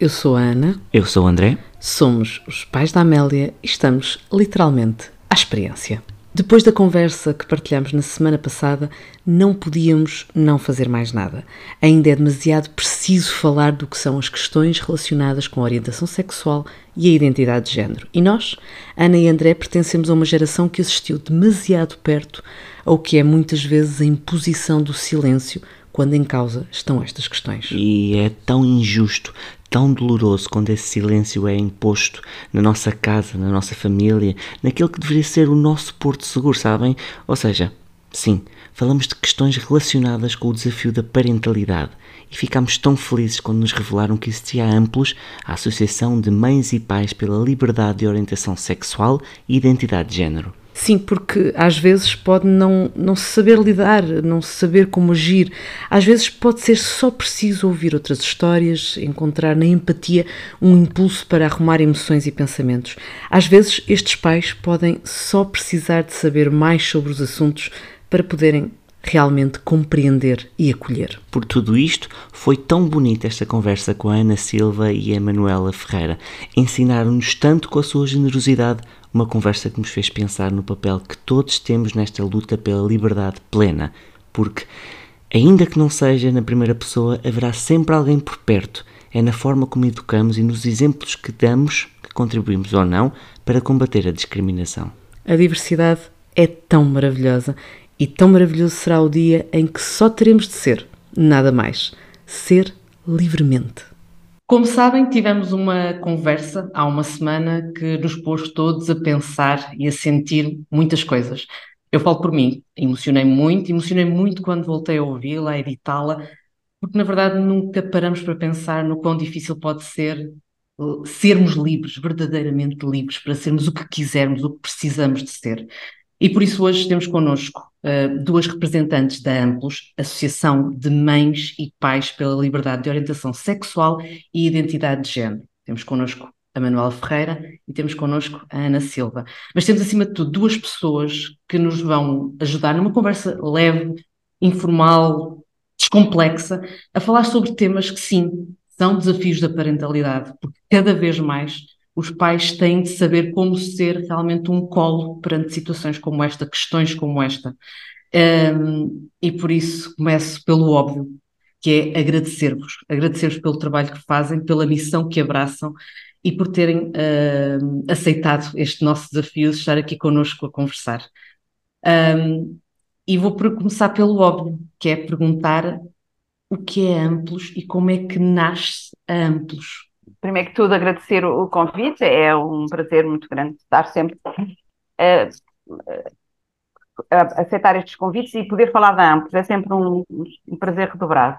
Eu sou a Ana. Eu sou o André. Somos os pais da Amélia e estamos literalmente à experiência. Depois da conversa que partilhamos na semana passada, não podíamos não fazer mais nada. Ainda é demasiado preciso falar do que são as questões relacionadas com a orientação sexual e a identidade de género. E nós, Ana e André, pertencemos a uma geração que assistiu demasiado perto ao que é muitas vezes a imposição do silêncio quando em causa estão estas questões. E é tão injusto, tão doloroso quando esse silêncio é imposto na nossa casa, na nossa família, naquele que deveria ser o nosso porto seguro, sabem? Ou seja, sim, falamos de questões relacionadas com o desafio da parentalidade e ficámos tão felizes quando nos revelaram que existia Amplos, a Associação de Mães e Pais pela Liberdade de Orientação Sexual e Identidade de Género. Sim, porque às vezes pode não, não se saber lidar, não se saber como agir. Às vezes pode ser só preciso ouvir outras histórias, encontrar na empatia um impulso para arrumar emoções e pensamentos. Às vezes estes pais podem só precisar de saber mais sobre os assuntos para poderem realmente compreender e acolher. Por tudo isto, foi tão bonita esta conversa com a Ana Silva e a Manuela Ferreira. Ensinaram-nos tanto com a sua generosidade, uma conversa que nos fez pensar no papel que todos temos nesta luta pela liberdade plena, porque, ainda que não seja na primeira pessoa, haverá sempre alguém por perto. É na forma como educamos e nos exemplos que damos que contribuímos ou não para combater a discriminação. A diversidade é tão maravilhosa e tão maravilhoso será o dia em que só teremos de ser, nada mais, ser livremente. Como sabem, tivemos uma conversa há uma semana que nos pôs todos a pensar e a sentir muitas coisas. Eu falo por mim, emocionei muito, emocionei muito quando voltei a ouvi-la, a editá-la, porque na verdade nunca paramos para pensar no quão difícil pode ser uh, sermos livres, verdadeiramente livres, para sermos o que quisermos, o que precisamos de ser. E por isso hoje temos connosco uh, duas representantes da AMPLOS, Associação de Mães e Pais pela Liberdade de Orientação Sexual e Identidade de Género. Temos connosco a Manuela Ferreira e temos connosco a Ana Silva. Mas temos, acima de tudo, duas pessoas que nos vão ajudar numa conversa leve, informal, descomplexa, a falar sobre temas que, sim, são desafios da parentalidade, porque cada vez mais os pais têm de saber como ser realmente um colo perante situações como esta, questões como esta. Um, e por isso começo pelo óbvio, que é agradecer-vos, agradecer-vos pelo trabalho que fazem, pela missão que abraçam e por terem uh, aceitado este nosso desafio de estar aqui connosco a conversar. Um, e vou começar pelo óbvio, que é perguntar o que é Amplos e como é que nasce a Amplos primeiro que tudo, agradecer o convite, é um prazer muito grande estar sempre a, a aceitar estes convites e poder falar da Amplos, é sempre um, um prazer redobrado.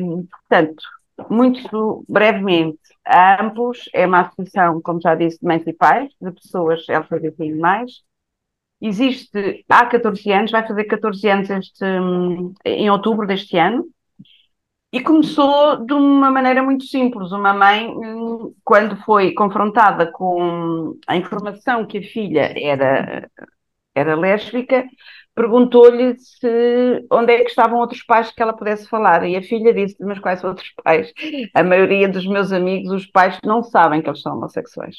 Um, portanto, muito brevemente, a Amplos é uma associação, como já disse, de mães e pais, de pessoas LGBTI+, existe há 14 anos, vai fazer 14 anos este, em outubro deste ano, e começou de uma maneira muito simples. Uma mãe, hum, quando foi confrontada com a informação que a filha era, era lésbica, perguntou-lhe se onde é que estavam outros pais que ela pudesse falar. E a filha disse: Mas quais outros pais? A maioria dos meus amigos, os pais, não sabem que eles são homossexuais.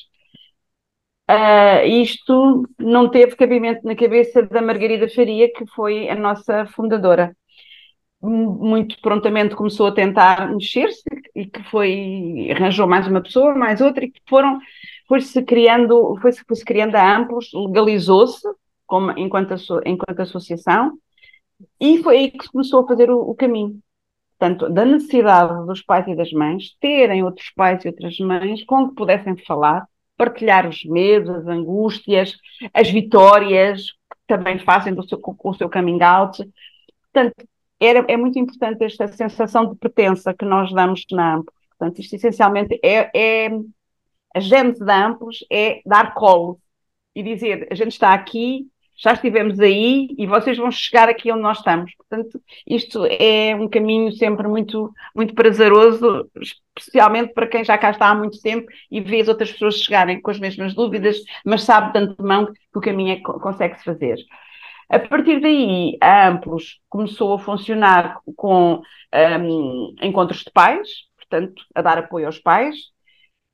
Uh, isto não teve cabimento na cabeça da Margarida Faria, que foi a nossa fundadora muito prontamente começou a tentar mexer-se e que foi arranjou mais uma pessoa, mais outra e que foram foi-se criando foi-se foi criando a amplos, legalizou-se como enquanto enquanto associação e foi aí que começou a fazer o, o caminho. Portanto, da necessidade dos pais e das mães terem outros pais e outras mães com que pudessem falar, partilhar os medos, as angústias, as vitórias que também fazem do seu, com o seu coming out. Portanto, era, é muito importante esta sensação de pertença que nós damos na Amplos. Portanto, isto essencialmente é, é a gente da Amplos é dar colo e dizer a gente está aqui, já estivemos aí e vocês vão chegar aqui onde nós estamos. Portanto, isto é um caminho sempre muito, muito prazeroso, especialmente para quem já cá está há muito tempo e vê as outras pessoas chegarem com as mesmas dúvidas, mas sabe de antemão que o caminho é, consegue-se fazer. A partir daí, a Amplos começou a funcionar com um, encontros de pais, portanto, a dar apoio aos pais,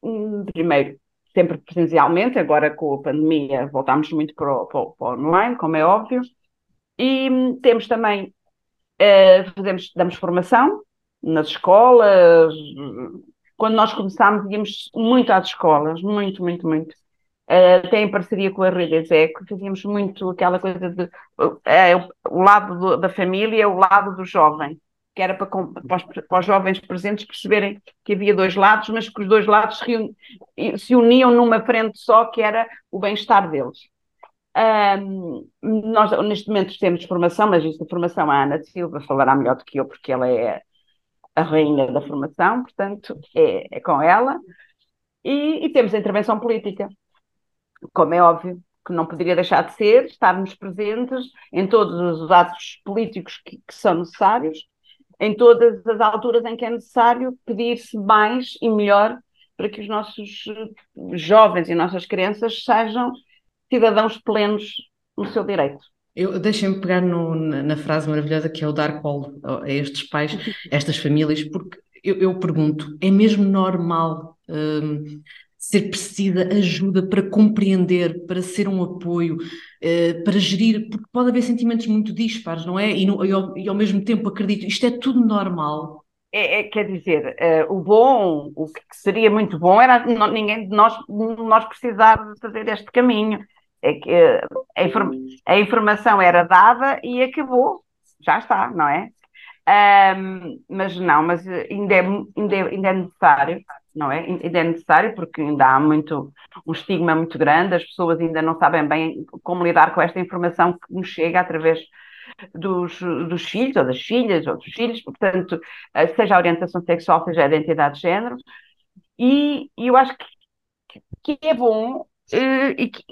hum, primeiro sempre presencialmente, agora com a pandemia voltámos muito para o, para o, online, como é óbvio, e hum, temos também, uh, fazemos, damos formação nas escolas, quando nós começámos íamos muito às escolas, muito, muito, muito, uh, até em parceria com a Rede Execo, fazíamos muito aquela coisa de, uh, o lado do, da família, o lado do jovem, que era para, para, os, para, os, jovens presentes perceberem que havia dois lados, mas que os dois lados se, se uniam numa frente só, que era o bem-estar deles. Nós, neste momento, temos formação, mas esta formação a Ana Silva falará melhor do que eu, porque ela é a rainha da formação, portanto, é, é com ela. E, e, temos a intervenção política, como é óbvio, que não poderia deixar de ser, estarmos presentes em todos os atos políticos que, que são necessários em todas as alturas em que é necessário pedir-se mais e melhor para que os nossos eh, jovens e nossas crianças sejam cidadãos plenos no seu direito. Eu deixem-me pegar no, na, na, frase maravilhosa que é o dar colo a estes pais, estas famílias, porque eu, eu pergunto: é mesmo normal hum, ser precisa ajuda para compreender, para ser um apoio, uh, para gerir, porque pode haver sentimentos muito dispares, não é? E, no, e, ao, e ao, mesmo tempo acredito, isto é tudo normal. É, é quer dizer, uh, o bom, o que seria muito bom era não, ninguém de nós, nós precisar de fazer este caminho. É que uh, a, inform, a informação era dada e acabou, já está, não é? Um, mas não, mas ainda é, ainda é, ainda é necessário não é? Ainda é necessário porque ainda há muito, um estigma muito grande, as pessoas ainda não sabem bem como lidar com esta informação que nos chega através dos, dos filhos ou das filhas ou dos filhos, portanto, eh, seja a orientação sexual, seja a identidade de género, e, e eu acho que, que é bom uh, e que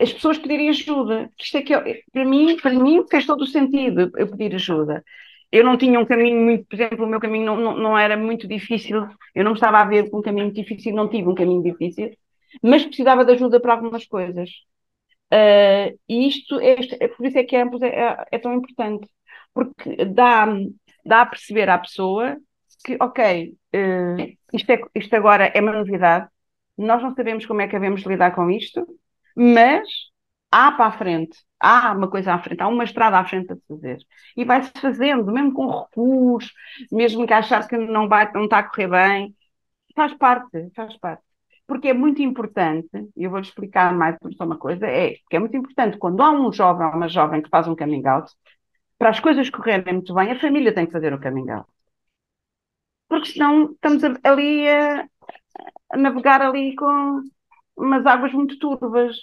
as pessoas pedirem ajuda. Isto é que, para mim, para mim fez todo o sentido eu pedir ajuda eu não tinha um caminho muito, por exemplo, o meu caminho não, não, não era muito difícil, eu não estava a ver com um caminho difícil, não tive um caminho difícil, mas precisava de ajuda para algumas coisas. Uh, e isto é, é, por isso é que a Ampus é, é, é, tão importante, porque dá, dá a perceber à pessoa que, ok, uh, isto, é, isto agora é uma novidade, nós não sabemos como é que devemos lidar com isto, mas há para a frente, há uma coisa à frente, há uma estrada à frente a fazer. E vai-se fazendo, mesmo com recursos, mesmo que achar que não, vai, não está a correr bem, faz parte, faz parte. Porque é muito importante, e eu vou-lhe explicar mais só uma coisa, é que é muito importante quando há um jovem ou uma jovem que faz um coming out, para as coisas correrem muito bem, a família tem que fazer o coming out. Porque senão estamos ali a, a navegar ali com umas águas muito turvas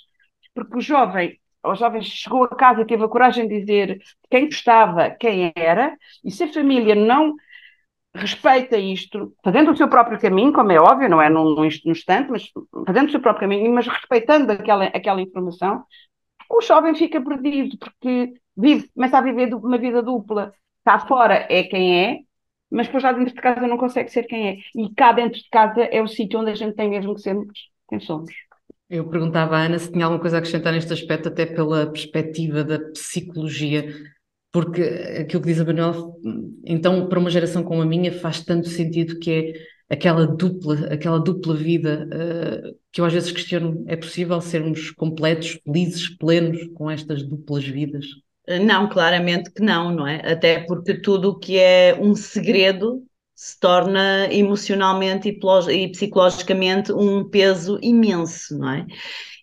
porque o jovem, o jovem chegou a casa e teve a coragem de dizer quem gostava, quem era, e se a família não respeita isto, fazendo o seu próprio caminho, como é óbvio, não é num, num instante, mas fazendo o seu próprio caminho, mas respeitando aquela, aquela informação, o jovem fica perdido, porque vive, começa a viver uma vida dupla. Cá fora é quem é, mas depois lá dentro de casa não consegue ser quem é. E cá dentro de casa é o sítio onde a gente tem mesmo que ser quem somos. Eu perguntava à Ana se tinha alguma coisa a acrescentar neste aspecto, até pela perspectiva da psicologia, porque aquilo que diz a Manuel, então, para uma geração como a minha, faz tanto sentido que é aquela dupla, aquela dupla vida uh, que eu às vezes questiono: é possível sermos completos, felizes, plenos com estas duplas vidas? Não, claramente que não, não é? Até porque tudo o que é um segredo se torna emocionalmente e, psicologicamente um peso imenso, não é?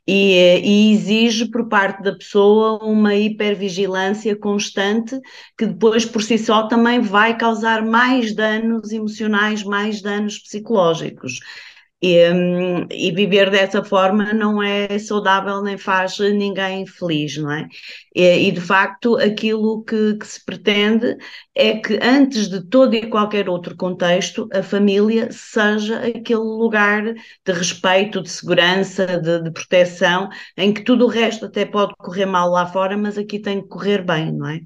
E, e, exige por parte da pessoa uma hipervigilância constante que depois por si só também vai causar mais danos emocionais, mais danos psicológicos. E, hum, e, viver dessa forma não é saudável nem faz ninguém feliz, não é? E, e de facto, aquilo que, que, se pretende é que, antes de todo e qualquer outro contexto, a família seja aquele lugar de respeito, de segurança, de, de proteção, em que tudo o resto até pode correr mal lá fora, mas aqui tem que correr bem, não é?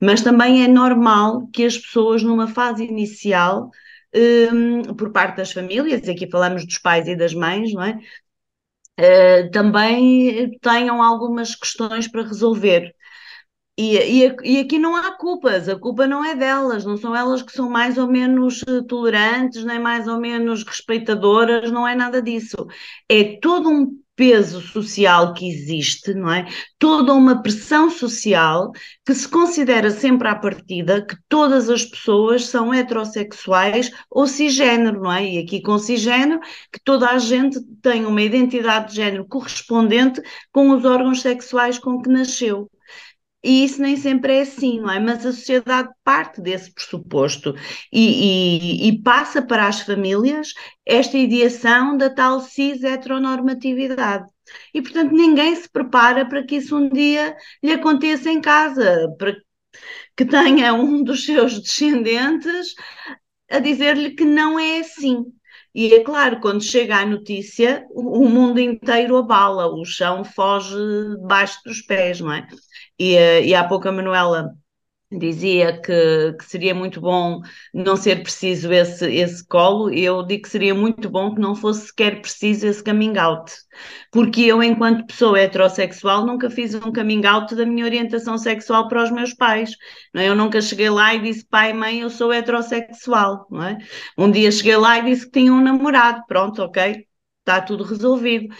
Mas também é normal que as pessoas, numa fase inicial, um, por parte das famílias, aqui falamos dos pais e das mães, não é? Uh, também tenham algumas questões para resolver. E, e, e, aqui não há culpas, a culpa não é delas, não são elas que são mais ou menos eh, tolerantes, nem mais ou menos respeitadoras, não é nada disso. É todo um peso social que existe, não é? Toda uma pressão social que se considera sempre à partida que todas as pessoas são heterossexuais ou cisgênero, não é? E aqui com cisgênero, que toda a gente tem uma identidade de género correspondente com os órgãos sexuais com que nasceu. E isso nem sempre é assim, não é? Mas a sociedade parte desse pressuposto e, e, e passa para as famílias esta ideação da tal cis-heteronormatividade. E, portanto, ninguém se prepara para que isso um dia lhe aconteça em casa, para que tenha um dos seus descendentes a dizer-lhe que não é assim. E é claro, quando chega a notícia, o mundo inteiro abala, o chão foge debaixo dos pés, não é? E, eh, e há pouco a Manuela dizia que, que, seria muito bom não ser preciso esse, esse colo, eu digo que seria muito bom que não fosse sequer preciso esse coming out, porque eu, enquanto pessoa heterossexual, nunca fiz um coming out da minha orientação sexual para os meus pais, não é? Eu nunca cheguei lá e disse, pai, mãe, eu sou heterossexual, não é? Um dia cheguei lá e disse que tinha um namorado, pronto, ok, está tudo resolvido.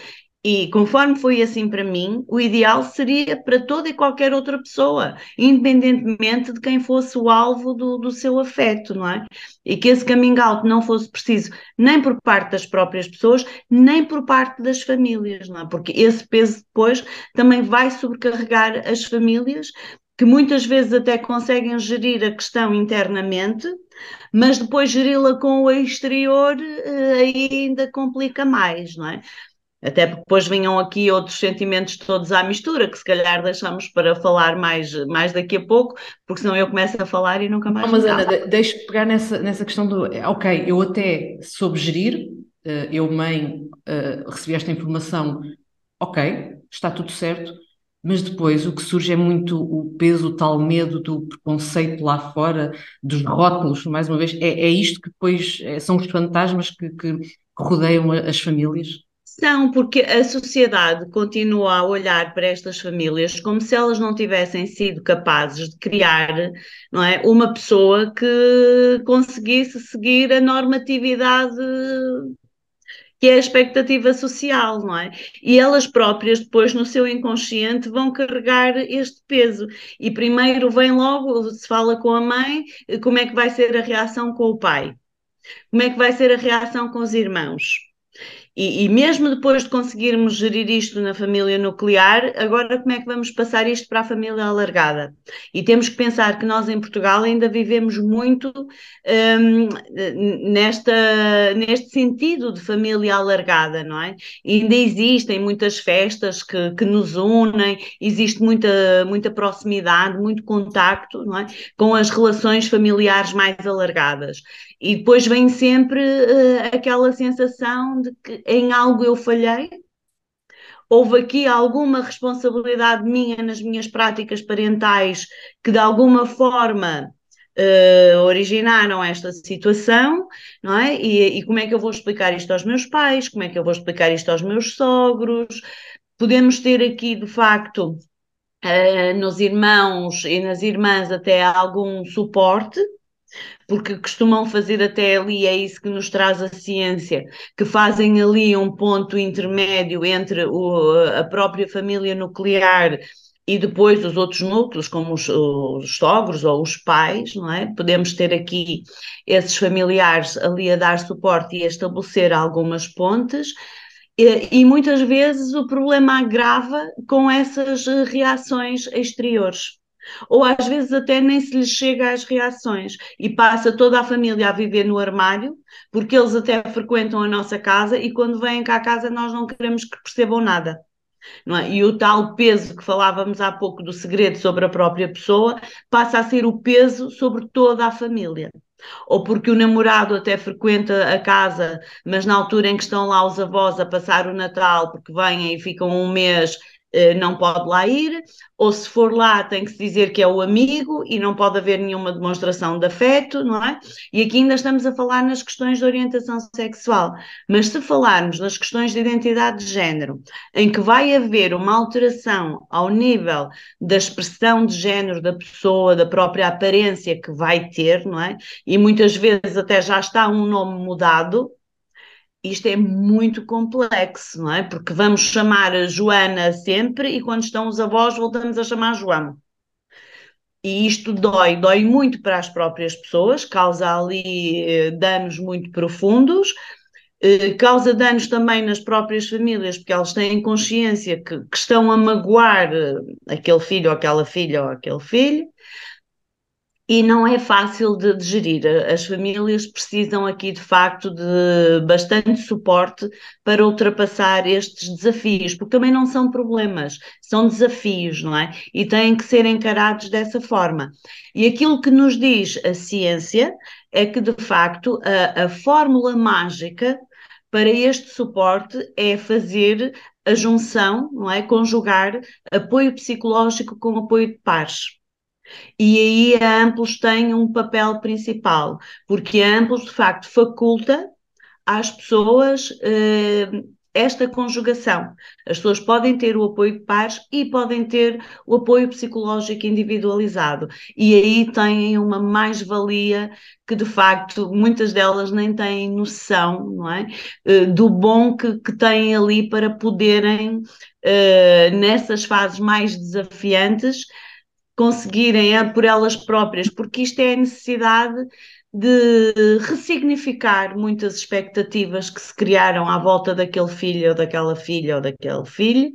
E conforme foi assim para mim, o ideal seria para toda e qualquer outra pessoa, independentemente de quem fosse o alvo do, do seu afeto, não é? E que esse coming out não fosse preciso nem por parte das próprias pessoas, nem por parte das famílias, não é? Porque esse peso depois também vai sobrecarregar as famílias, que muitas vezes até conseguem gerir a questão internamente, mas depois geri-la com o exterior eh, ainda complica mais, não é? Até porque depois vinham aqui outros sentimentos todos à mistura, que se calhar deixamos para falar mais, mais daqui a pouco, porque senão eu começo a falar e nunca mais. Não, mas Ana, deixa pegar nessa, nessa questão do. Ok, eu até soube gerir, eh, eu, mãe, eh, recebi esta informação, ok, está tudo certo, mas depois o que surge é muito o peso, o tal medo do preconceito lá fora, dos rótulos, mais uma vez, é, é isto que depois é, são os fantasmas que, que rodeiam as famílias? São, porque a sociedade continua a olhar para estas famílias como se elas não tivessem sido capazes de criar não é, uma pessoa que conseguisse seguir a normatividade que é a expectativa social, não é? E elas próprias, depois, no seu inconsciente, vão carregar este peso. E primeiro vem logo, se fala com a mãe, como é que vai ser a reação com o pai? Como é que vai ser a reação com os irmãos? E, e, mesmo depois de conseguirmos gerir isto na família nuclear, agora como é que vamos passar isto para a família alargada? E temos que pensar que nós em Portugal ainda vivemos muito um, nesta, neste sentido de família alargada, não é? E ainda existem muitas festas que, que nos unem, existe muita, muita proximidade, muito contacto, não é? Com as relações familiares mais alargadas. E depois vem sempre uh, aquela sensação de que em algo eu falhei, houve aqui alguma responsabilidade minha nas minhas práticas parentais que de alguma forma uh, originaram esta situação, não é? E, e, como é que eu vou explicar isto aos meus pais? Como é que eu vou explicar isto aos meus sogros? Podemos ter aqui, de facto, uh, nos irmãos e nas irmãs até algum suporte, porque costumam fazer até ali, é isso que nos traz a ciência, que fazem ali um ponto intermédio entre o, a própria família nuclear e depois os outros núcleos, como os, os, sogros ou os pais, não é? Podemos ter aqui esses familiares ali a dar suporte e a estabelecer algumas pontes. E, e muitas vezes o problema agrava com essas reações exteriores ou às vezes até nem se lhes chega às reações e passa toda a família a viver no armário, porque eles até frequentam a nossa casa e quando vêm cá à casa nós não queremos que percebam nada. É? E o tal peso que falávamos há pouco do segredo sobre a própria pessoa passa a ser o peso sobre toda a família. Ou porque o namorado até frequenta a casa, mas na altura em que estão lá os avós a passar o Natal, porque vêm e ficam um mês não pode lá ir, ou se for lá tem que se dizer que é o amigo e não pode haver nenhuma demonstração de afeto, não é? E aqui ainda estamos a falar nas questões de orientação sexual, mas se falarmos nas questões de identidade de género, em que vai haver uma alteração ao nível da expressão de género da pessoa, da própria aparência que vai ter, não é? E muitas vezes até já está um nome mudado, isto é muito complexo, não é? Porque vamos chamar Joana sempre e quando estão os avós voltamos a chamar Joana. E isto dói, dói muito para as próprias pessoas, causa ali eh, danos muito profundos, eh, causa danos também nas próprias famílias, porque elas têm consciência que, que estão a magoar eh, aquele filho ou aquela filha ou aquele filho, e não é fácil de, de, gerir. As famílias precisam aqui, de facto, de bastante suporte para ultrapassar estes desafios, porque também não são problemas, são desafios, não é? E têm que ser encarados dessa forma. E aquilo que nos diz a ciência é que, de facto, a, a fórmula mágica para este suporte é fazer a junção, não é? Conjugar apoio psicológico com apoio de pares. E aí a Amplos tem um papel principal, porque a Amplos, de facto, faculta às pessoas eh, esta conjugação. As pessoas podem ter o apoio de pares e podem ter o apoio psicológico individualizado. E aí têm uma mais-valia que, de facto, muitas delas nem têm noção, não é? Eh, do bom que, que têm ali para poderem, eh, nessas fases mais desafiantes, conseguirem é por elas próprias, porque isto é a necessidade de ressignificar muitas expectativas que se criaram à volta daquele filho ou daquela filha ou daquele filho,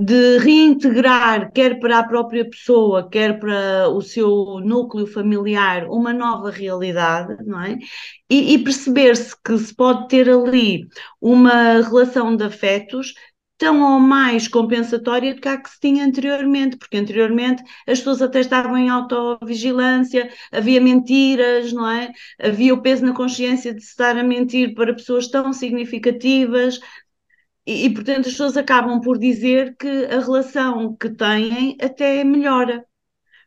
de reintegrar, quer para a própria pessoa, quer para o seu núcleo familiar, uma nova realidade, não é? E, e perceber-se que se pode ter ali uma relação de afetos tão ou mais compensatória do que a que se tinha anteriormente, porque anteriormente as pessoas até estavam em autovigilância, havia mentiras, não é? Havia o peso na consciência de se estar a mentir para pessoas tão significativas. E, e, portanto, as pessoas acabam por dizer que a relação que têm até melhora,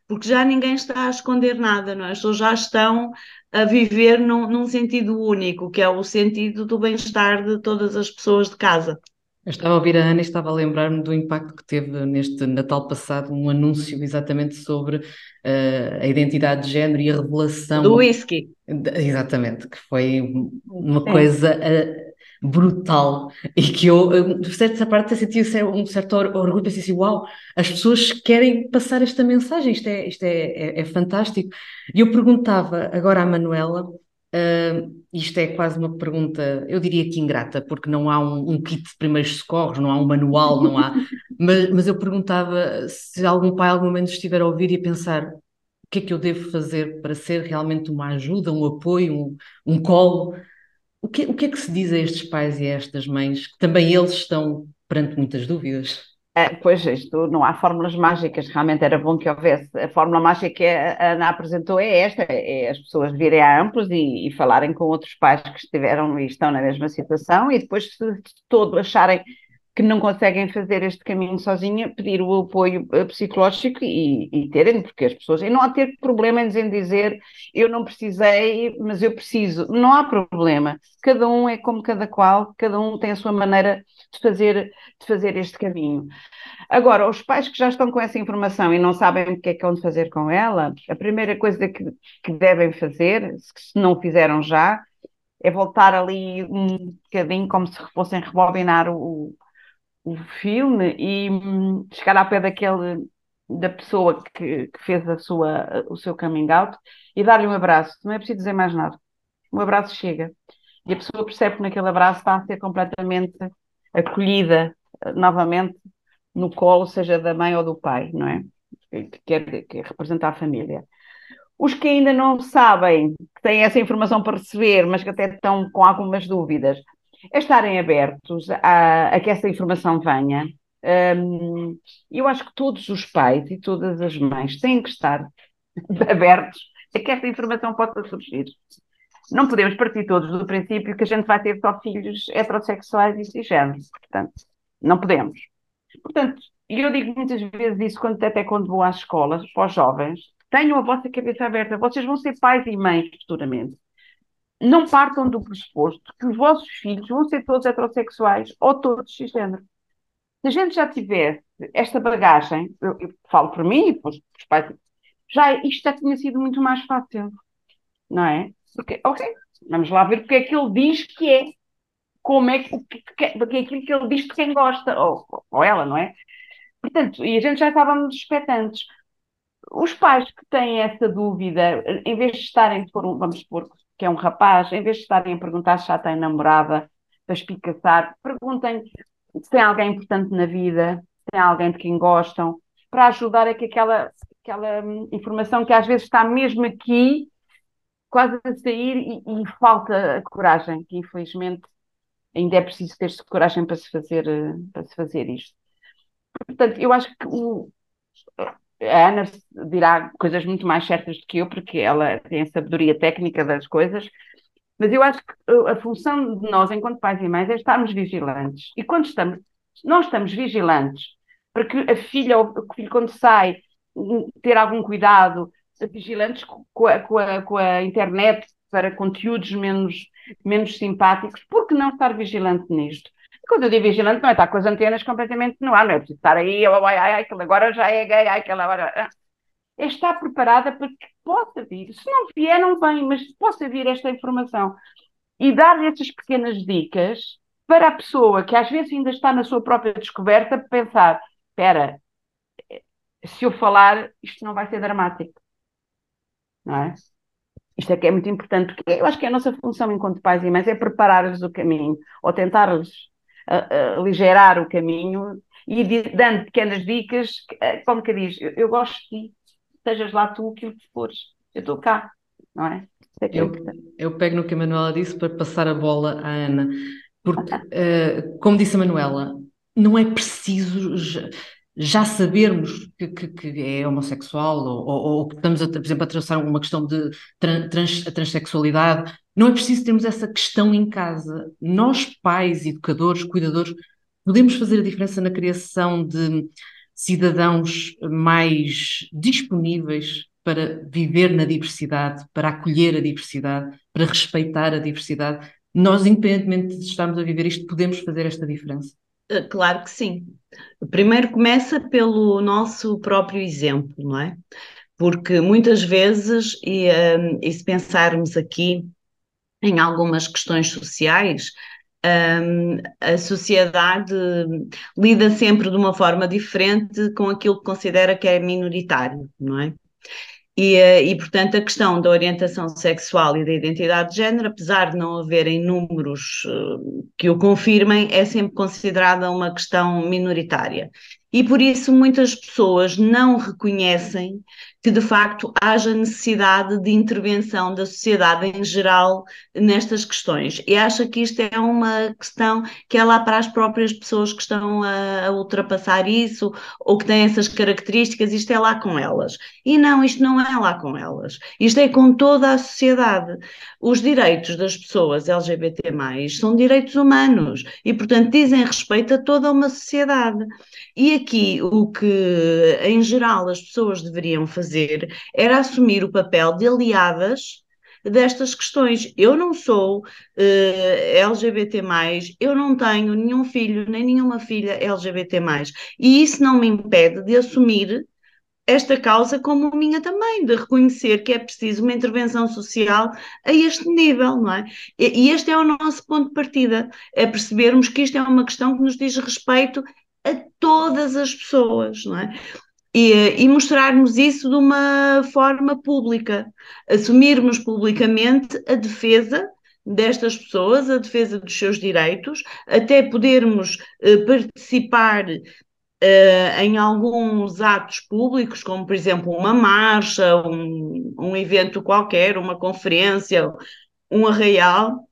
porque já ninguém está a esconder nada, não é? As pessoas já estão a viver num, num sentido único, que é o sentido do bem-estar de todas as pessoas de casa. Eu estava a ouvir a Ana e estava a lembrar-me do impacto que teve neste Natal passado um anúncio exatamente sobre uh, a identidade de género e a revelação. Do whisky. Exatamente, que foi uma é. coisa uh, brutal e que eu, eh, de certa parte, senti um certo orgulho, pensei assim, uau, as pessoas querem passar esta mensagem, isto é, isto é, é, é fantástico. E eu perguntava agora à Manuela Uh, isto é quase uma pergunta, eu diria que ingrata, porque não há um, um kit de primeiros socorros, não há um manual, não há. mas, mas eu perguntava se algum pai algum momento estiver a ouvir e a pensar o que é que eu devo fazer para ser realmente uma ajuda, um apoio, um, um colo. O que, o que é que se diz a estes pais e a estas mães, que também eles estão perante muitas dúvidas? É, pois, isto não há fórmulas mágicas, realmente era bom que houvesse. A fórmula mágica que a Ana apresentou é esta: é as pessoas virem a amplos e, e falarem com outros pais que estiveram e estão na mesma situação, e depois, se de todo acharem que não conseguem fazer este caminho sozinha, pedir o apoio eh, psicológico e, e terem, porque as pessoas. E não há ter problema em dizer eu não precisei, mas eu preciso. Não há problema. Cada um é como cada qual, cada um tem a sua maneira de fazer, de fazer este caminho. Agora, os pais que já estão com essa informação e não sabem o que é que vão fazer com ela, a primeira coisa que, que devem fazer, se não fizeram já, é voltar ali um bocadinho como se fossem rebobinar o, o filme e hum, chegar ao pé daquele da pessoa que, que, fez a sua, o seu coming out e dar-lhe um abraço. Não é preciso dizer mais nada. Um abraço chega. E a pessoa percebe que naquele abraço está a ser completamente acolhida eh, novamente no colo, seja da mãe ou do pai, não é? Que quer, que representa a família. Os que ainda não sabem, que têm essa informação para receber, mas que até estão com algumas dúvidas, é estarem abertos a, a que essa informação venha. Um, eu acho que todos os pais e todas as mães têm que estar abertos a que esta informação possa surgir. Não podemos partir todos do princípio que a gente vai ter só filhos heterossexuais e cisgêneros. Portanto, não podemos. portanto, eu digo muitas vezes isso quando, até quando vou às escolas, para os jovens, tenham a vossa cabeça aberta, vocês vão ser pais e mães futuramente. Não partam do pressuposto que os vossos filhos vão ser todos heterossexuais ou todos cisgênero. Se a gente já tivesse esta bagagem, eu, eu falo por mim e para os pais, já, isto já tinha sido muito mais fácil, não é? Porque, ok, vamos lá ver porque é que ele diz que é, como é que, que, é aquilo que ele diz de quem gosta, ou, ou ela, não é? Portanto, e a gente já estávamos expectantes. Os pais que têm essa dúvida, em vez de estarem, vamos supor que é um rapaz, em vez de estarem a perguntar se já tem namorada, para espicaçar, perguntem se tem alguém importante na vida, se tem alguém de quem gostam, para ajudar a que aquela, aquela informação que às vezes está mesmo aqui, quase a sair, e, e falta a coragem, que infelizmente ainda é preciso ter-se coragem para se fazer, eh, para se fazer isto. Portanto, eu acho que o, a Ana dirá coisas muito mais certas do que eu, porque ela tem a sabedoria técnica das coisas, mas eu acho que a função de nós, enquanto pais e mães, é estarmos vigilantes. E quando estamos, nós estamos vigilantes para que a filha ou o filho, quando sai, ter algum cuidado, vigilantes com a, com a, com a internet para conteúdos menos, menos simpáticos, por que não estar vigilante nisto? Quando eu digo vigilante, não é estar com as antenas completamente no ar, não é preciso estar aí, ai, ai, ai, aquele agora já é gay, ai, aquela agora. É estar preparada para que possa vir. Se não vier, não vem, mas possa vir esta informação. E dar essas pequenas dicas para a pessoa que às vezes ainda está na sua própria descoberta, pensar: espera, se eu falar, isto não vai ser dramático. Não é? Isto é que é muito importante, porque eu acho que a nossa função enquanto pais e mães é preparar-lhes o caminho, ou tentar-lhes aligerar o caminho e dando pequenas dicas, eh, como que diz, eu, eu gosto de ti, estejas lá tu aquilo que fores, eu estou cá, não é? é, é eu, eu, pego no que a Manuela disse para passar a bola à Ana, porque, uh, como disse a Manuela, não é preciso já sabermos que, que, que é homossexual ou, ou, que estamos, a, por exemplo, a atravessar uma questão de trans, a transexualidade, não é preciso termos essa questão em casa. Nós, pais, educadores, cuidadores, podemos fazer a diferença na criação de cidadãos mais disponíveis para viver na diversidade, para acolher a diversidade, para respeitar a diversidade. Nós, independentemente de estarmos a viver isto, podemos fazer esta diferença. Eh, claro que sim. Primeiro começa pelo nosso próprio exemplo, não é? Porque muitas vezes, e, um, ehm, e se pensarmos aqui em algumas questões sociais, um, ehm, a sociedade lida sempre de uma forma diferente com aquilo que considera que é minoritário, não é? E, eh, e, portanto, a questão da orientação sexual e da identidade de género, apesar de não haverem números eh, que o confirmem, é sempre considerada uma questão minoritária. E por isso muitas pessoas não reconhecem que de facto haja necessidade de intervenção da sociedade em geral nestas questões. E acha que isto é uma questão que é lá para as próprias pessoas que estão a, a ultrapassar isso ou que têm essas características, isto é lá com elas. E não, isto não é lá com elas. Isto é com toda a sociedade. Os direitos das pessoas LGBT, são direitos humanos e, portanto, dizem respeito a toda uma sociedade. E aqui o que, em geral, as pessoas deveriam fazer era assumir o papel de aliadas destas questões. Eu não sou uh, LGBT, eu não tenho nenhum filho nem nenhuma filha LGBT, e isso não me impede de assumir esta causa como minha também, de reconhecer que é preciso uma intervenção social a este nível, não é? E este é o nosso ponto de partida, é percebermos que isto é uma questão que nos diz respeito a todas as pessoas, não é? E, e, mostrarmos isso de uma forma pública, assumirmos publicamente a defesa destas pessoas, a defesa dos seus direitos, até podermos eh, participar eh, em alguns atos públicos, como por exemplo uma marcha, um, um evento qualquer, uma conferência, um arraial,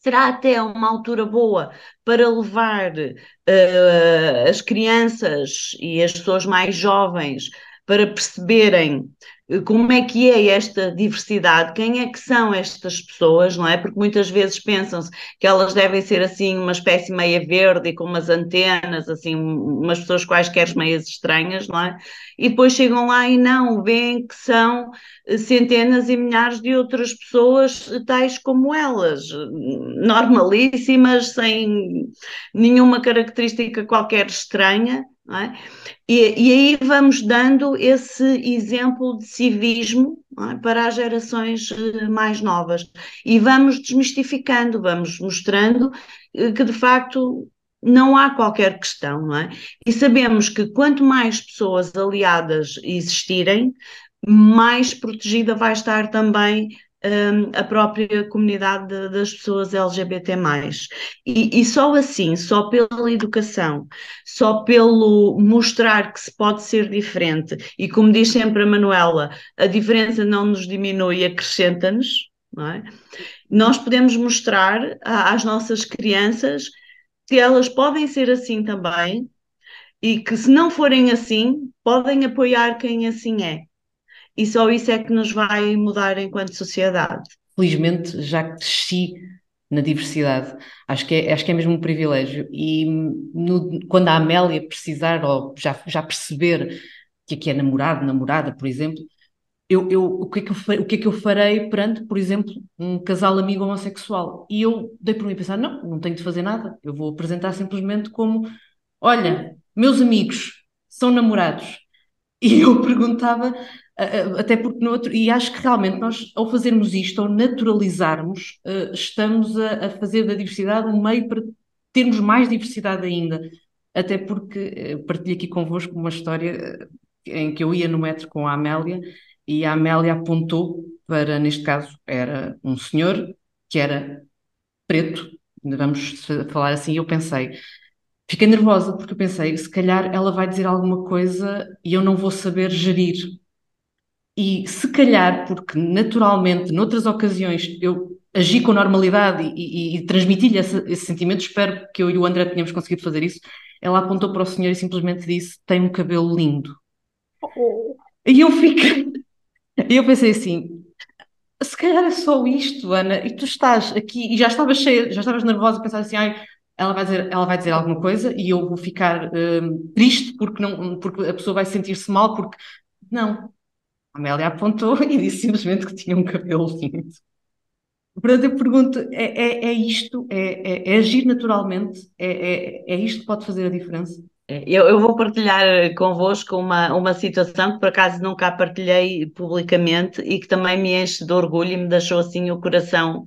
será até uma altura boa para levar uh, as crianças e as pessoas mais jovens para perceberem como é que é esta diversidade, quem é que são estas pessoas, não é? Porque muitas vezes pensam-se que elas devem ser assim uma espécie meia verde e com umas antenas, assim, umas pessoas quaisquer meias estranhas, não é? E depois chegam lá e não, veem que são centenas e milhares de outras pessoas tais como elas, normalíssimas, sem nenhuma característica qualquer estranha, é? E, e, aí vamos dando esse exemplo de civismo é? para as gerações eh, mais novas e vamos desmistificando, vamos mostrando eh, que de facto não há qualquer questão, não é? E sabemos que quanto mais pessoas aliadas existirem, mais protegida vai estar também um, a própria comunidade de, das pessoas LGBT. E, e só assim, só pela educação, só pelo mostrar que se pode ser diferente, e como diz sempre a Manuela, a diferença não nos diminui, acrescenta-nos, é? nós podemos mostrar às nossas crianças que elas podem ser assim também e que, se não forem assim, podem apoiar quem assim é e só isso é que nos vai mudar enquanto sociedade. Felizmente já cresci na diversidade. Acho que é, acho que é mesmo um privilégio. E no, quando a Amélia precisar, ou já, já perceber que aqui é namorado, namorada, por exemplo, eu, eu, o, que é que eu, o que é que eu farei perante, por exemplo, um casal amigo homossexual? E eu dei por mim a pensar: não, não tenho de fazer nada. Eu vou apresentar simplesmente como: olha, meus amigos são namorados. E eu perguntava até porque no outro, e acho que realmente nós, ao fazermos isto, ao naturalizarmos, uh, estamos a, a, fazer da diversidade um meio para termos mais diversidade ainda. Até porque uh, partilho aqui convosco uma história uh, em que eu ia no metro com a Amélia e a Amélia apontou para, neste caso, era um senhor que era preto, vamos falar assim, eu pensei, fiquei nervosa porque eu pensei, se calhar ela vai dizer alguma coisa e eu não vou saber gerir e se calhar, porque naturalmente, noutras ocasiões, eu agi com normalidade e, e, e transmiti-lhe esse, esse, sentimento, espero que eu e o André tenhamos conseguido fazer isso. Ela apontou para o senhor e simplesmente disse: Tem um cabelo lindo. Oh. E eu fiquei. Eu pensei assim: se calhar é só isto, Ana, e tu estás aqui e já estavas cheia, já estavas nervosa a pensar assim, ai, ela vai dizer, ela vai dizer alguma coisa e eu vou ficar um, triste porque não, porque a pessoa vai sentir-se mal porque não, Amélia apontou e disse simplesmente que tinha um cabelo lindo. Portanto, eu pergunto: é, é, é isto? É, é, é, agir naturalmente? É, é, é isto que pode fazer a diferença? É, eu, eu, vou partilhar convosco uma, uma situação que por acaso nunca partilhei publicamente e que também me enche de orgulho e me deixou assim o coração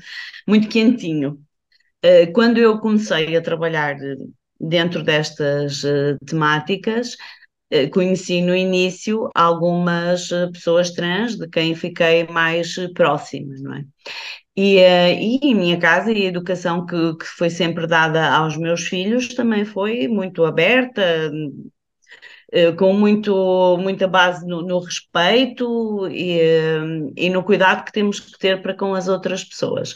muito quentinho. Eh, quando eu comecei a trabalhar dentro destas eh, temáticas, eh, conheci no início algumas eh, pessoas trans de quem fiquei mais eh, próxima, não é? E, e em minha casa e a educação que, que foi sempre dada aos meus filhos também foi muito aberta, com muito, muita base no, no respeito e, e, no cuidado que temos que ter para com as outras pessoas.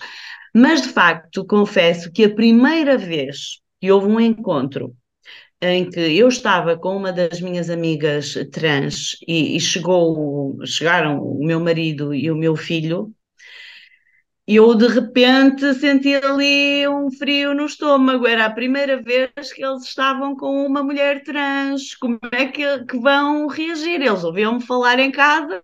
Mas, de facto, confesso que a primeira vez que houve um encontro em que eu estava com uma das minhas amigas trans e, e chegou, chegaram o meu marido e o meu filho, eu de repente senti ali um frio no estômago. Era a primeira vez que eles estavam com uma mulher trans. Como é que, que vão reagir? Eles ouviam-me falar em casa,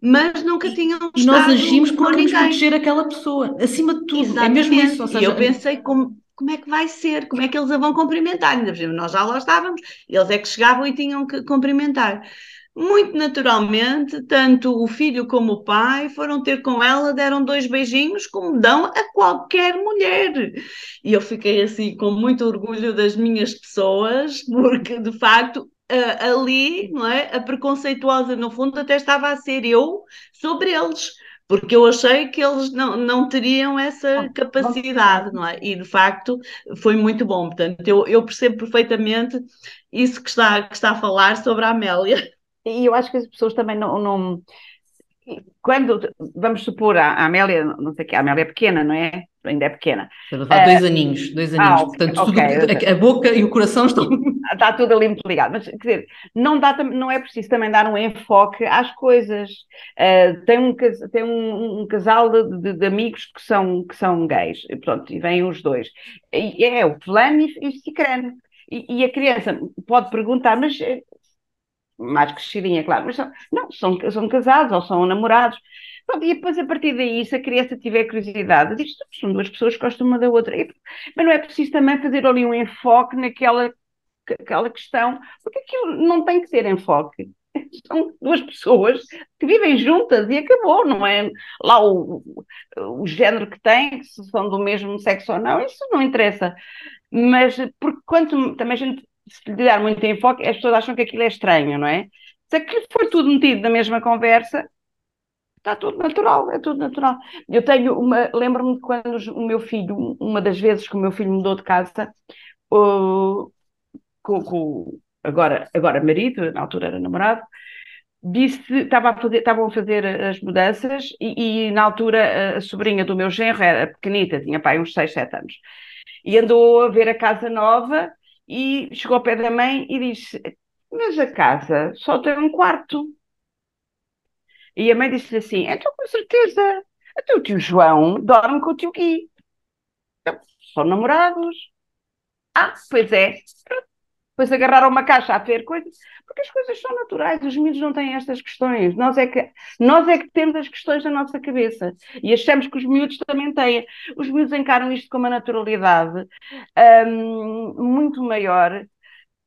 mas nunca tinham E nós agimos por queremos proteger aquela pessoa, acima de tudo. Exatamente. É mesmo isso. Seja... E eu pensei como como é que vai ser, como é que eles a vão cumprimentar. Ainda por cima, nós já lá estávamos, eles é que chegavam e tinham que cumprimentar. Muito naturalmente, tanto o filho como o pai foram ter com ela, deram dois beijinhos, como dão a qualquer mulher. E eu fiquei assim com muito orgulho das minhas pessoas, porque de facto ali, não é? A preconceituosa, no fundo, até estava a ser eu sobre eles porque eu achei que eles não, não teriam essa capacidade, não é? E de facto foi muito bom. Portanto, eu, eu percebo perfeitamente isso que está, que está a falar sobre a Amélia. E eu acho que as pessoas também não, não quando, vamos supor, a Amélia, não sei o que, a Amélia é pequena, não é? Ainda é pequena. A dois uh, aninhos, dois ah, aninhos. Ah, Portanto, okay, tudo, a, a boca e o coração estão. Está tudo ali muito ligado. Mas, quer dizer, não, dá, não é preciso também dar um enfoque às coisas. Uh, tem um, tem um, um casal de, de, de, amigos que são, que são gays, e, pronto, e vêm os dois. E, é o fulano e, e o cicrano. E, e, a criança pode perguntar, mas eh, mais crescidinha, claro, mas são, não, são, são casados ou são namorados. Pronto, e depois, a partir daí, se a criança tiver curiosidade, diz são duas pessoas que gostam uma da outra. E, mas não é preciso também fazer ali um enfoque naquela aquela questão, porque aquilo não tem que ser enfoque. São duas pessoas que vivem juntas e acabou, não é? Lá o, o género que têm, se são do mesmo sexo ou não, isso não interessa. Mas, porque quanto também a gente se lhe dar muito enfoque, as pessoas acham que aquilo é estranho, não é? Se aquilo for tudo metido na mesma conversa, está tudo natural, é tudo natural. Eu tenho uma, lembro-me quando o meu filho, uma das vezes que o meu filho mudou de casa, uh, com, com, agora, agora marido, na altura era namorado, disse, estava a fazer, estavam a fazer as mudanças e, e, na altura a sobrinha do meu genro era pequenita, tinha pai uns 6, 7 anos, e andou a ver a casa nova e chegou ao pé da mãe e disse: Mas a casa só tem um quarto. E a mãe disse assim: Então, com certeza, até o tio João dorme com o tio Gui. Então, são namorados. Ah, pois é. Depois agarraram uma caixa a ver coisas, porque as coisas são naturais, os miúdos não têm estas questões. Nós é, que, nós é que temos as questões na nossa cabeça e achamos que os miúdos também têm. Os miúdos encaram isto com uma naturalidade um, muito maior,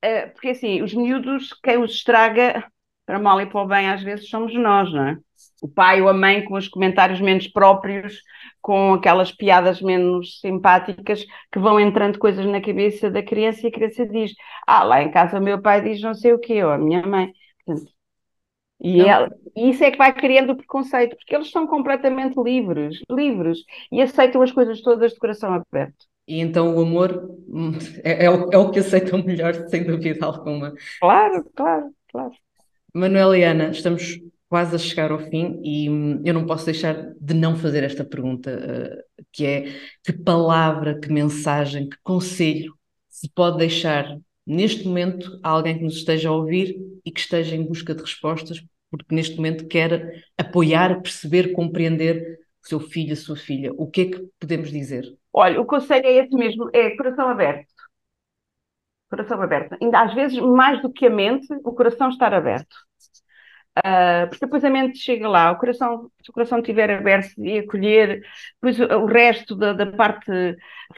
uh, porque assim, os miúdos, quem os estraga, para mal e para o bem, às vezes somos nós, não é? O pai ou a mãe com os comentários menos próprios com aquelas piadas menos simpáticas que vão entrando coisas na cabeça da criança e a criança diz: Ah, lá em casa o meu pai diz não sei o quê, ou a minha mãe. Portanto, e, ela, e isso é que vai criando o preconceito, porque eles são completamente livres, livres, e aceitam as coisas todas de coração aberto. E então o amor é, é, o, é o que aceitam melhor, sem dúvida alguma. Claro, claro, claro. Manuela e Ana, estamos quase a chegar ao fim e hum, eu não posso deixar de não fazer esta pergunta, uh, que é que palavra, que mensagem, que conselho se pode deixar neste momento a alguém que nos esteja a ouvir e que esteja em busca de respostas, porque neste momento quer apoiar, perceber, compreender o seu filho, a sua filha. O que é que podemos dizer? Olha, o conselho é esse mesmo, é coração aberto. Coração aberto. Ainda às vezes, mais do que a mente, o coração estar aberto Uh, porque depois a mente chega lá, o coração, se o coração estiver aberto e acolher, depois o, resto da, da, parte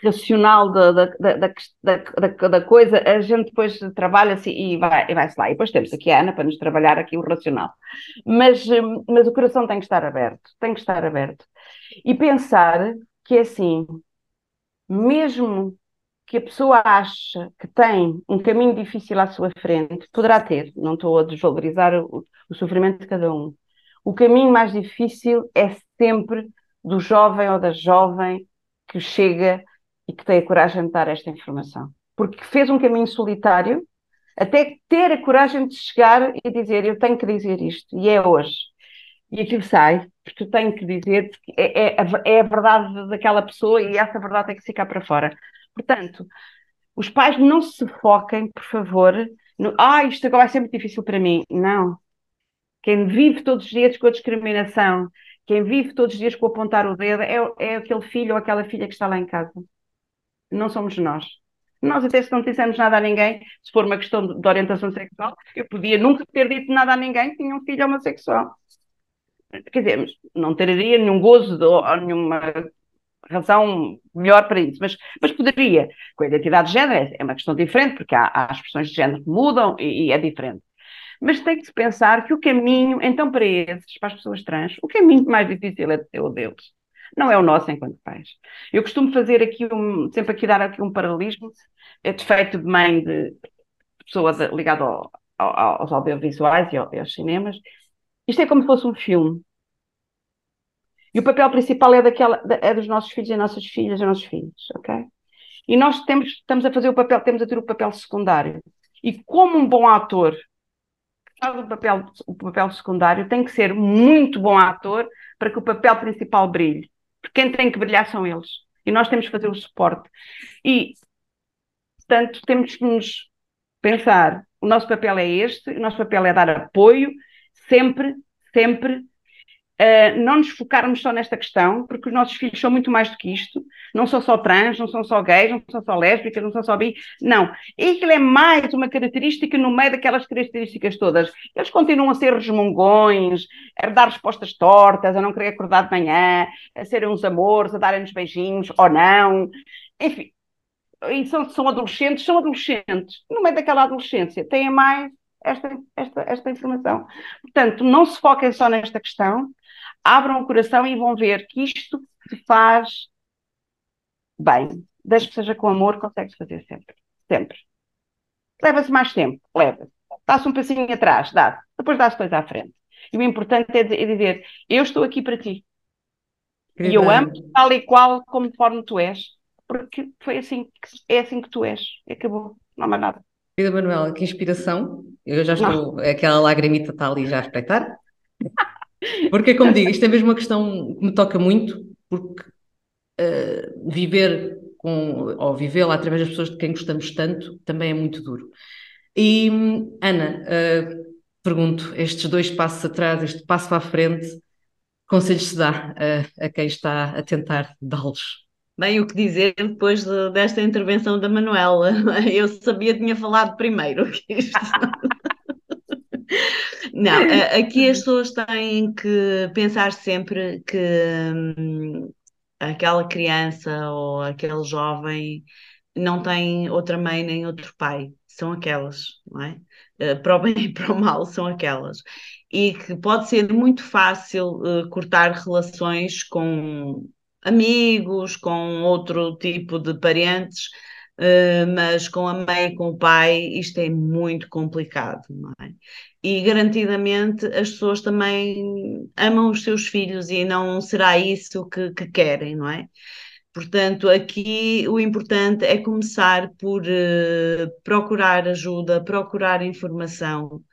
racional da, da, da, coisa, a gente depois trabalha-se e vai-se vai lá. E depois temos aqui a Ana para nos trabalhar aqui o racional. Mas, mas o coração tem que estar aberto, tem que estar aberto. E pensar que é assim, mesmo que a pessoa acha que tem um caminho difícil à sua frente, poderá ter, não estou a desvalorizar o, o sofrimento de cada um. O caminho mais difícil é sempre do jovem ou da jovem que chega e que tem a coragem de dar esta informação. Porque fez um caminho solitário, até ter a coragem de chegar e dizer: Eu tenho que dizer isto, e é hoje. E aquilo sai, porque eu tenho que dizer, é, é, é a verdade daquela pessoa e essa verdade tem que ficar para fora. Portanto, os pais não se foquem, por favor, no ah, isto agora vai ser muito difícil para mim. Não. Quem vive todos os dias com a discriminação, quem vive todos os dias com apontar o dedo, é, é aquele filho ou aquela filha que está lá em casa. Não somos nós. Nós, até se não dissemos nada a ninguém, se for uma questão de, orientação sexual, eu podia nunca ter dito nada a ninguém que tinha um filho homossexual. Quer dizer, não teria nenhum gozo de, ou nenhuma razão melhor para isso, mas, mas poderia. Com a identidade de género é uma questão diferente, porque há, há expressões de género que mudam e, e é diferente. Mas tem que se pensar que o caminho, então, para esses, para as pessoas trans, o caminho mais difícil é o deles. Não é o nosso enquanto pais. Eu costumo fazer aqui um, sempre aqui dar aqui um paralelismo, é defeito de mãe de pessoas ligada ao, ao, aos audiovisuais e aos cinemas. Isto é como se fosse um filme. E o papel principal é, daquela, é dos nossos filhos e nossas filhas e nossos filhos, ok? E nós temos, estamos a fazer o papel, temos a ter o papel secundário. E como um bom ator faz o papel, o papel secundário tem que ser muito bom ator para que o papel principal brilhe. Porque quem tem que brilhar são eles. E nós temos que fazer o suporte. E, portanto, temos que nos pensar: o nosso papel é este, o nosso papel é dar apoio, sempre, sempre, Uh, não nos focarmos só nesta questão, porque os nossos filhos são muito mais do que isto, não são só trans, não são só gays, não são só lésbicas, não são só bi, não. E aquilo é mais uma característica no meio daquelas características todas. Eles continuam a ser resmungões, a dar respostas tortas, a não querer acordar de manhã, a serem uns amores, a darem-nos beijinhos ou não, enfim. E são, são adolescentes, são adolescentes. No meio daquela adolescência, têm mais esta, esta, esta informação. Portanto, não se foquem só nesta questão, abram o coração e vão ver que isto se faz bem. Desde que seja com amor, consegue-se fazer sempre. Sempre. Leva-se mais tempo, leva-se. Dá-se um passinho atrás, dá Depois dá-se coisa à frente. E o importante é, é dizer: Eu estou aqui para ti. Que e eu amo tal e qual conforme tu és. Porque foi assim que, é assim que tu és. E acabou. Não há mais nada. Querida Manuela, que inspiração. Eu já estou, não. aquela lagrimita está ali já a espreitar. Porque, como digo, isto é mesmo uma questão que me toca muito, porque uh, viver com, ou vivê-la através das pessoas de quem gostamos tanto, também é muito duro. E, Ana, uh, pergunto, estes dois passos atrás, este passo a frente, conselhos se dá a, a quem está a tentar dá-los? Bem, o que dizer depois de, desta intervenção da Manuela? Eu sabia que tinha falado primeiro. Não, aqui as pessoas têm que pensar sempre que hum, aquela criança ou aquele jovem não tem outra mãe nem outro pai, são aquelas, não é? Uh, para o bem e para o mal, são aquelas. E que pode ser muito fácil uh, cortar relações com amigos, com outro tipo de parentes, mas com a mãe e com o pai isto é muito complicado, não é? E garantidamente as pessoas também amam os seus filhos e não será isso que, que querem, não é? Portanto, aqui o importante é começar por uh, procurar ajuda, procurar informação.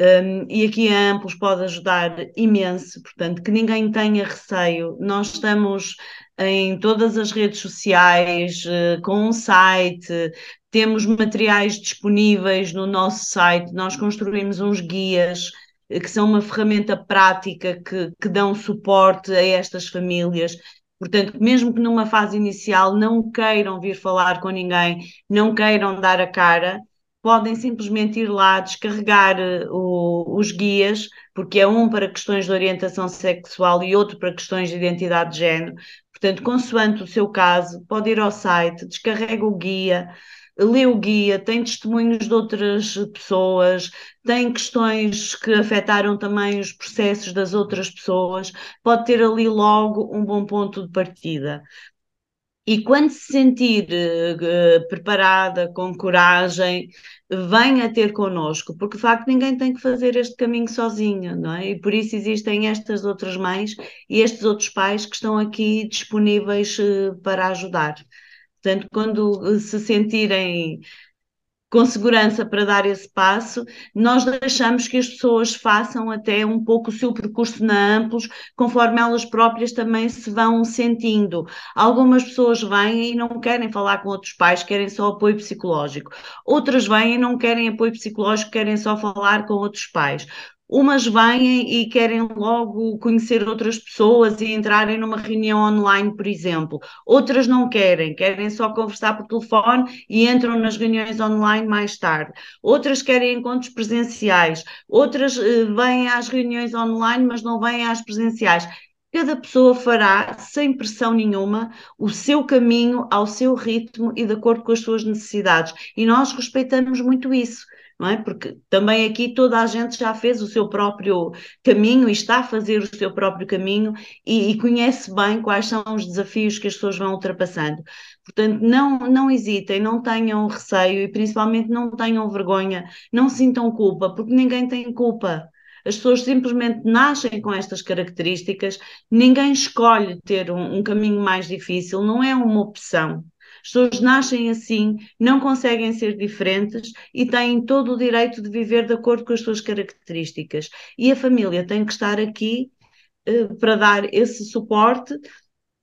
Um, e aqui a Amplos pode ajudar imenso, portanto, que ninguém tenha receio. Nós estamos em todas as redes sociais, uh, com um site, temos materiais disponíveis no nosso site, nós construímos uns guias eh, que são uma ferramenta prática que, que dão suporte a estas famílias. Portanto, mesmo que numa fase inicial não queiram vir falar com ninguém, não queiram dar a cara, podem simplesmente ir lá descarregar eh, o, os guias, porque é um para questões de orientação sexual e outro para questões de identidade de género. Portanto, consoante o seu caso, pode ir ao site, descarrega o guia, lê o guia, tem testemunhos de outras pessoas, tem questões que afetaram também os processos das outras pessoas, pode ter ali logo um bom ponto de partida. E quando se sentir uh, preparada, com coragem, venha ter connosco, porque de facto ninguém tem que fazer este caminho sozinho, não é? E por isso existem estas outras mães e estes outros pais que estão aqui disponíveis uh, para ajudar. Portanto, quando se sentirem com segurança para dar esse passo, nós deixamos que as pessoas façam até um pouco o seu percurso na Amplos, conforme elas próprias também se vão sentindo. Algumas pessoas vêm e não querem falar com outros pais, querem só apoio psicológico. Outras vêm e não querem apoio psicológico, querem só falar com outros pais. Umas vêm e querem logo conhecer outras pessoas e entrarem numa reunião online, por exemplo. Outras não querem, querem só conversar por telefone e entram nas reuniões online mais tarde. Outras querem encontros presenciais. Outras uh, vêm às reuniões online, mas não vêm às presenciais. Cada pessoa fará, sem pressão nenhuma, o seu caminho ao seu ritmo e de acordo com as suas necessidades. E nós respeitamos muito isso não é? Porque também aqui toda a gente já fez o seu próprio caminho e está a fazer o seu próprio caminho e, e conhece bem quais são os desafios que as pessoas vão ultrapassando. Portanto, não, não hesitem, não tenham receio e principalmente não tenham vergonha, não sintam culpa, porque ninguém tem culpa. As pessoas simplesmente nascem com estas características, ninguém escolhe ter um, um caminho mais difícil, não é uma opção. As pessoas nascem assim, não conseguem ser diferentes e têm todo o direito de viver de acordo com as suas características. E a família tem que estar aqui uh, para dar esse suporte.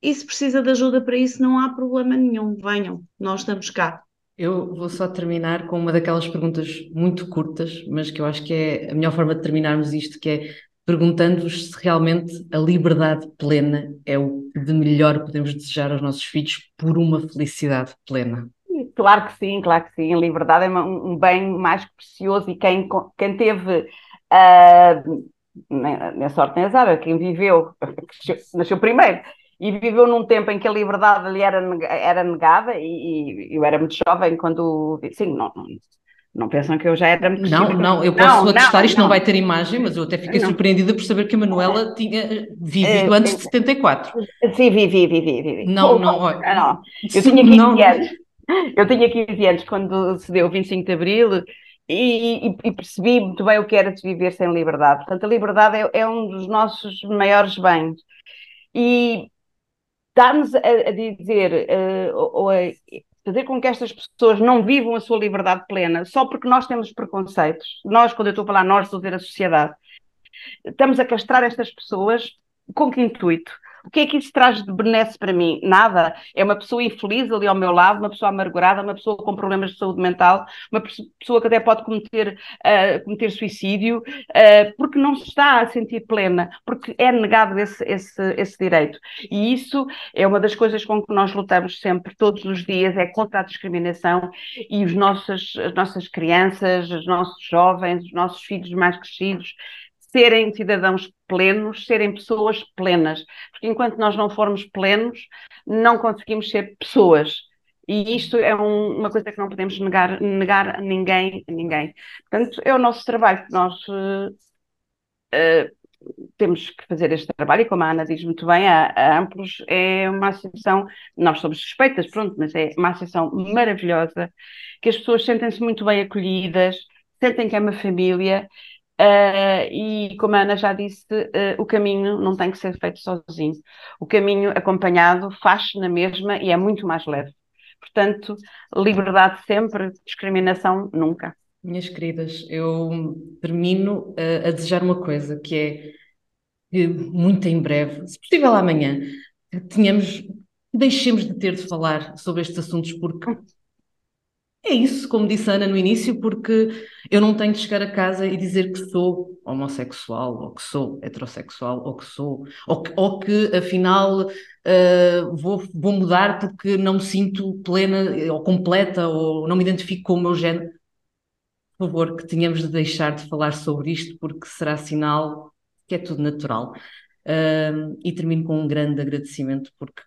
E se precisa de ajuda para isso, não há problema nenhum. Venham, nós estamos cá. Eu vou só terminar com uma daquelas perguntas muito curtas, mas que eu acho que é a melhor forma de terminarmos isto, que é perguntando-vos se realmente a liberdade plena é o que de melhor podemos desejar aos nossos filhos por uma felicidade plena. Claro que sim, claro que sim. A liberdade é um bem mais precioso e quem, quem teve uh, nem, sorte nem azar, quem viveu, nasceu primeiro e viveu num tempo em que a liberdade lhe era, era negada e, e eu era muito jovem quando, sim, não, não pensam que eu já era muito Não, não, eu posso não, atestar, não, isto não. não vai ter imagem, mas eu até fiquei não. surpreendida por saber que a Manuela tinha vivido uh, antes de 74. Sim, vivi, vivi, vivi. Não, não, olha. Não, eu tinha 15 anos. Eu tinha 15 anos quando se deu o 25 de Abril e, e, e, percebi muito bem o que era de viver sem liberdade. Portanto, a liberdade é, é um dos nossos maiores bens. E dá-nos a, a, dizer, uh, ou a fazer com que estas pessoas não vivam a sua liberdade plena só porque nós temos preconceitos. Nós, quando eu estou a falar nós, estou a dizer a sociedade. Estamos a castrar estas pessoas com que intuito? O que é que isso traz de benesse para mim? Nada. É uma pessoa infeliz ali ao meu lado, uma pessoa amargurada, uma pessoa com problemas de saúde mental, uma pessoa que até pode cometer, uh, cometer suicídio, uh, porque não se está a sentir plena, porque é negado esse, esse, esse direito. E isso é uma das coisas com que nós lutamos sempre, todos os dias, é contra a discriminação e os nossos, as nossas crianças, os nossos jovens, os nossos filhos mais crescidos, serem cidadãos plenos, serem pessoas plenas. Porque enquanto nós não formos plenos, não conseguimos ser pessoas. E isto é um, uma coisa que não podemos negar, negar a ninguém, a ninguém. Portanto, é o nosso trabalho. Nós uh, uh, temos que fazer este trabalho, e como a Ana diz muito bem, a, a Amplos é uma associação, nós somos suspeitas, pronto, mas é uma associação maravilhosa, que as pessoas sentem-se muito bem acolhidas, sentem que é uma família Uh, e como a Ana já disse, uh, o caminho não tem que ser feito sozinho. O caminho acompanhado faz na mesma e é muito mais leve. Portanto, liberdade sempre, discriminação nunca. Minhas queridas, eu termino uh, a desejar uma coisa, que é que muito em breve, se possível amanhã, tenhamos, deixemos de ter de falar sobre estes assuntos, porque é isso, como disse a Ana no início, porque eu não tenho de chegar a casa e dizer que sou homossexual, ou que sou heterossexual, ou que sou, ou que, ou que afinal uh, vou, vou mudar porque não me sinto plena ou completa, ou não me identifico com o meu género. Por favor, que tenhamos de deixar de falar sobre isto, porque será sinal que é tudo natural. Uh, e termino com um grande agradecimento, porque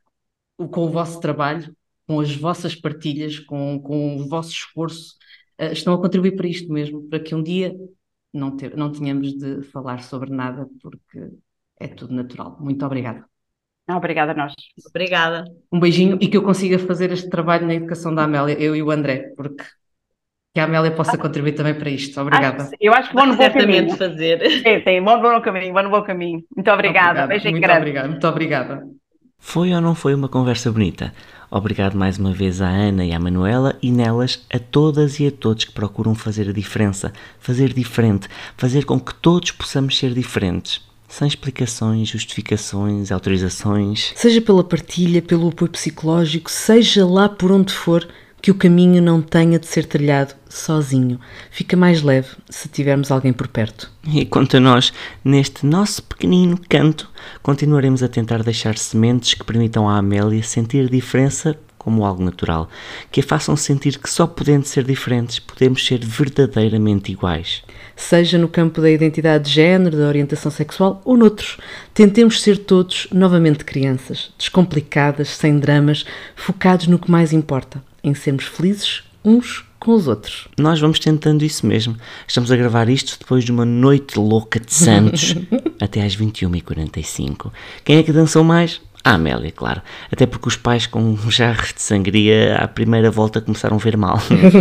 com o vosso trabalho com as vossas partilhas, com, com o vosso esforço, uh, estão a contribuir para isto mesmo, para que um dia não, ter, não tenhamos de falar sobre nada, porque é tudo natural. Muito obrigada. Obrigada a nós. Obrigada. Um beijinho e que eu consiga fazer este trabalho na educação da Amélia, eu e o André, porque que a Amélia possa ah, contribuir também para isto. Obrigada. Acho, eu acho que vou no bom caminho. fazer. Sim, sim, vou no bom caminho, vou no bom caminho. Muito obrigada. obrigada. Beijinho muito grande. Obrigada, muito obrigada. Foi ou não foi uma conversa bonita? Obrigado mais uma vez à Ana e à Manuela e nelas a todas e a todos que procuram fazer a diferença, fazer diferente, fazer com que todos possamos ser diferentes. Sem explicações, justificações, autorizações. Seja pela partilha, pelo apoio psicológico, seja lá por onde for, que o caminho não tenha de ser trilhado sozinho. Fica mais leve se tivermos alguém por perto. E quanto a nós, neste nosso pequenino canto, continuaremos a tentar deixar sementes que permitam à Amélia sentir diferença como algo natural, que a façam sentir que só podendo ser diferentes podemos ser verdadeiramente iguais. Seja no campo da identidade de género, da orientação sexual ou noutros, tentemos ser todos novamente crianças, descomplicadas, sem dramas, focados no que mais importa, em sermos felizes uns com os outros. Nós vamos tentando isso mesmo. Estamos a gravar isto depois de uma noite louca de Santos, até às 21h45. Quem é que dançou mais? A Amélia, claro. Até porque os pais com um jarro de sangria à primeira volta começaram a ver mal.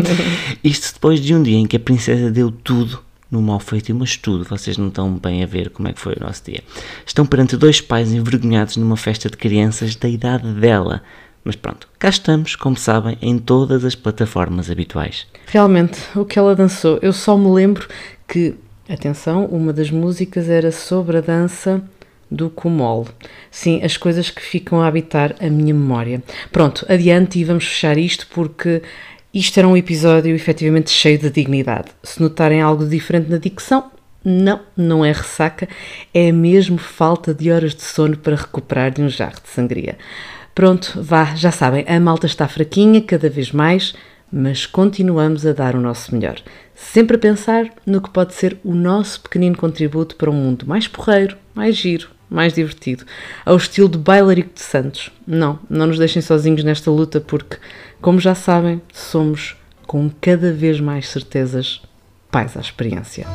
isto depois de um dia em que a princesa deu tudo no mal feito, mas tudo, vocês não estão bem a ver como é que foi o nosso dia. Estão perante dois pais envergonhados numa festa de crianças da idade dela, Mas pronto, cá estamos, como sabem, em todas as plataformas habituais. Realmente, o que ela dançou, eu só me lembro que, atenção, uma das músicas era sobre a dança do Comol. Sim, as coisas que ficam a habitar a minha memória. Pronto, adiante e vamos fechar isto porque isto era um episódio efetivamente cheio de dignidade. Se notarem algo diferente na dicção, não, não é ressaca, é mesmo falta de horas de sono para recuperar de um jarro de sangria. Pronto, vá, já sabem, a malta está fraquinha cada vez mais, mas continuamos a dar o nosso melhor. Sempre a pensar no que pode ser o nosso pequenino contributo para um mundo mais porreiro, mais giro, mais divertido, ao estilo de Bailarico de Santos. Não, não nos deixem sozinhos nesta luta, porque, como já sabem, somos, com cada vez mais certezas, pais à experiência.